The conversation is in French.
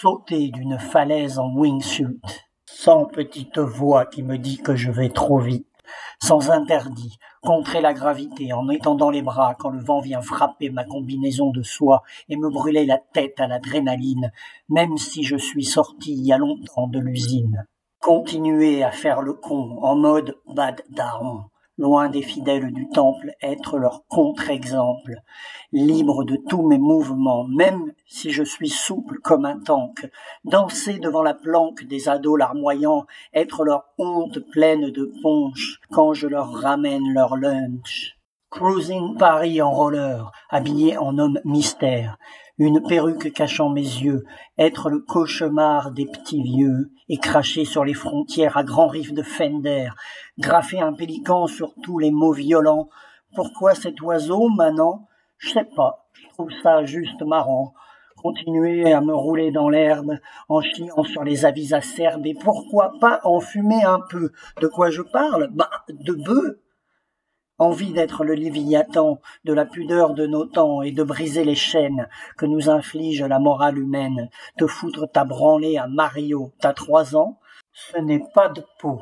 sauter d'une falaise en wingsuit, sans petite voix qui me dit que je vais trop vite, sans interdit, contrer la gravité en étendant les bras quand le vent vient frapper ma combinaison de soie et me brûler la tête à l'adrénaline, même si je suis sorti il y a longtemps de l'usine. Continuer à faire le con en mode bad daron, loin des fidèles du temple, être leur contre-exemple, libre de tous mes mouvements, même si je suis souple comme un tank, danser devant la planque des ados larmoyants, être leur honte pleine de ponche quand je leur ramène leur lunch. Cruising Paris en roller, habillé en homme mystère, une perruque cachant mes yeux, être le cauchemar des petits vieux, et cracher sur les frontières à grands riffs de Fender, graffer un pélican sur tous les mots violents. Pourquoi cet oiseau, maintenant Je sais pas, je trouve ça juste marrant. Continuer à me rouler dans l'herbe en chiant sur les avis acerbes et pourquoi pas en fumer un peu? De quoi je parle? Bah, de bœufs envie d'être le Léviathan de la pudeur de nos temps et de briser les chaînes que nous inflige la morale humaine, te foutre ta branlée à Mario, t'as trois ans, ce n'est pas de peau.